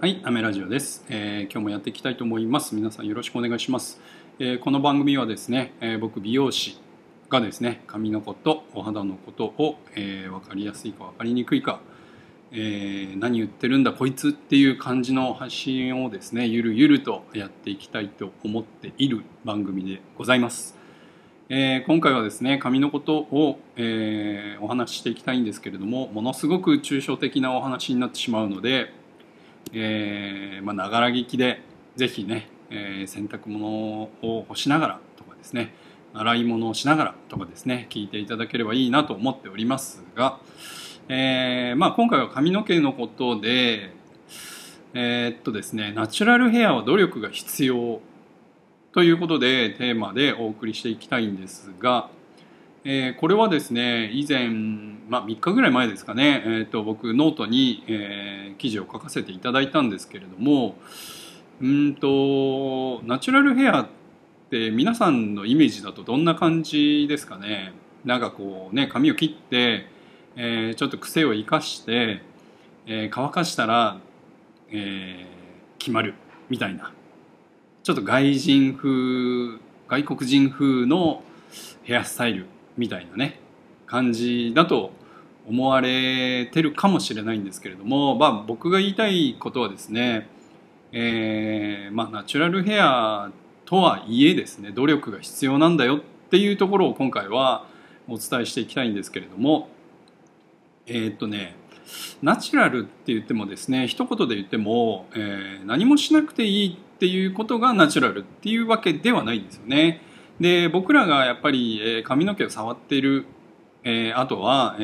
はい、アメラジオです、えー今日もやっていきたいと思います。皆さんよろしくお願いします。えーこの番組はですね、えー僕美容師がですね、髪のことお肌のことを、えー分かりやすいか分かりにくいか、え何言ってるんだこいつっていう感じの発信をですね、ゆるゆるとやっていきたいと思っている番組でございます。えー今回はですね髪のことを、えーお話ししていきたいんですけれどもものすごく抽象的なお話になってしまうのでえーまあ、ながら聞きでぜひね、えー洗濯物を干しながらとかですね洗い物をしながらとかですね聞いていただければいいなと思っておりますが、えーまあ、今回は髪の毛のことでえーっとですねナチュラルヘアは努力が必要ということでテーマでお送りしていきたいんですが、えーこれはですね以前、まあ、3日ぐらい前ですかね、えー、と僕ノートに、えー記事を書かせていただいたんですけれどもうんとナチュラルヘアって皆さんのイメージだとどんな感じですかね？なんかこうね髪を切って、えーちょっと癖を生かして、え乾かしたら、え決まるみたいな。ちょっと外人風外国人風のヘアスタイル。みたいなね感じだと思われてるかもしれないんですけれども、まあ、僕が言いたいことはですね、えーまあ、ナチュラルヘアとはいえですね努力が必要なんだよっていうところを今回はお伝えしていきたいんですけれどもえーっとねナチュラルって言ってもですね一言で言っても、えー何もしなくていいっていうことがナチュラルっていうわけではないんですよね。で僕らがやっぱり、えー髪の毛を触っている、えーあとは、え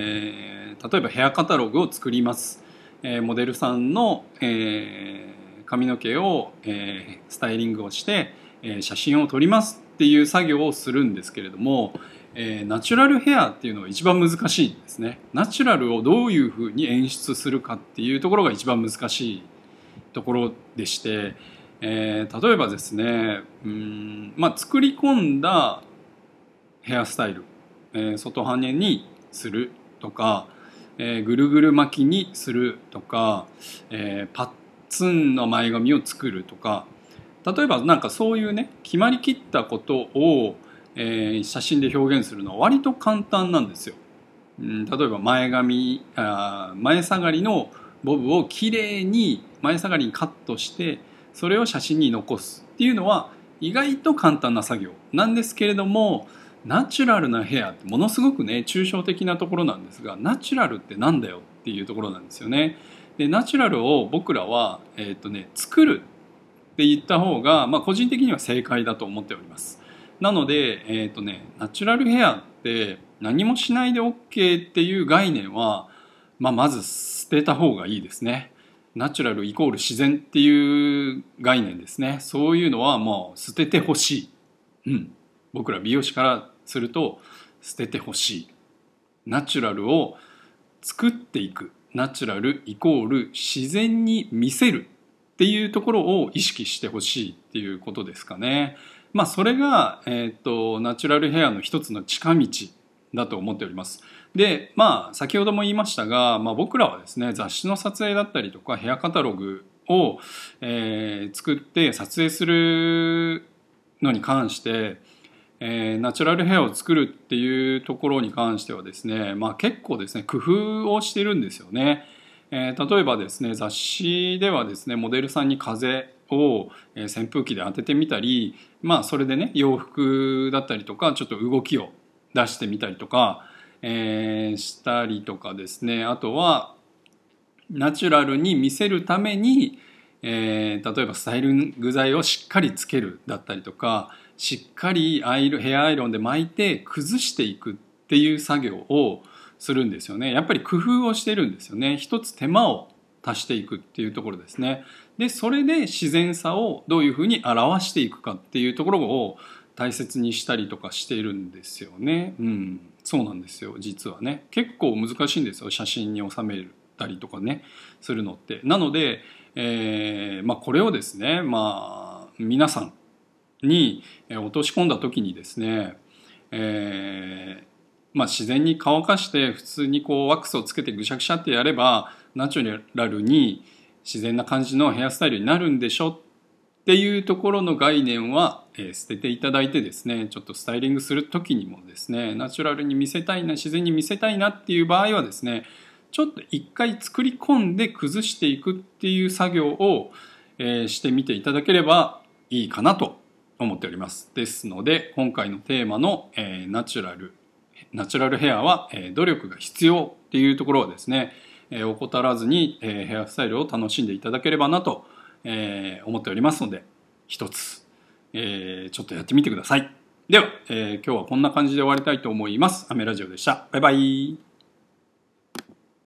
ー例えばヘアカタログを作ります、えーモデルさんの、えー髪の毛を、えースタイリングをして、えー写真を撮りますっていう作業をするんですけれども、えーナチュラルヘアっていうのが一番難しいんですね。ナチュラルをどういうふうに演出するかっていうところが一番難しいところでして、えー例えばですねうん、まあ、作り込んだヘアスタイル、えー外羽にするとか、えーぐるぐる巻きにするとか、えーパッツンの前髪を作るとか例えばなんかそういうね決まりきったことを、えー写真で表現するのは割と簡単なんですよ。うん、例えば前髪あ前下がりのボブをきれいに前下がりにカットしてそれを写真に残すっていうのは意外と簡単な作業なんですけれどもナチュラルなヘアってものすごくね抽象的なところなんですがナチュラルってなんだよっていうところなんですよね。でナチュラルを僕らは、えーとね、作るって言った方が、まあ、個人的には正解だと思っております。なので、えーとね、ナチュラルヘアって何もしないで OK っていう概念は、まあ、まず捨てた方がいいですね。ナチュラルイコール自然っていう概念ですね。そういうのはもう捨ててほしい。うん。僕ら美容師からすると捨ててほしい。ナチュラルを作っていく。ナチュラルイコール自然に見せるっていうところを意識してほしいっていうことですかね。まあそれが、えー、とナチュラルヘアの一つの近道だと思っております。でまあ先ほども言いましたが、まあ、僕らはですね雑誌の撮影だったりとかヘアカタログを、えー作って撮影するのに関して、えーナチュラルヘアを作るっていうところに関してはですね、まあ、結構ですね工夫をしてるんですよね。えー例えばですね雑誌ではですねモデルさんに風をえー扇風機で当ててみたりまあそれでね洋服だったりとかちょっと動きを出してみたりとか、えーしたりとかですね。あとはナチュラルに見せるために、えー例えばスタイリング剤をしっかりつけるだったりとかしっかりアイロヘアアイロンで巻いて崩していくっていう作業をするんですよね。やっぱり工夫をしてるんですよね。一つ手間を足していくっていうところですね。でそれで自然さをどういうふうに表していくかっていうところを大切にしたりとかしているんですよね。うん。そうなんですよ。実はね。結構難しいんですよ。写真に収めたりとかね。するのって。なので、えーまあ、これをですねまあ皆さんにえ落とし込んだ時にですね、えーまあ、自然に乾かして普通にこうワックスをつけてぐしゃぐしゃってやればナチュラルに、自然な感じのヘアスタイルになるんでしょっていうところの概念は、えー、捨てていただいてですねちょっとスタイリングする時にもですねナチュラルに見せたいな自然に見せたいなっていう場合はですねちょっと一回作り込んで崩していくっていう作業を、えー、してみていただければいいかなと思っております。ですので今回のテーマの、えー、ナチュラルナチュラルヘアは、えー、努力が必要っていうところをですね、えー、怠らずに、えー、ヘアスタイルを楽しんでいただければなと、えー、思っておりますので一つ、えー、ちょっとやってみてください。では、えー、今日はこんな感じで終わりたいと思います。アメラジオでした。バイバイ。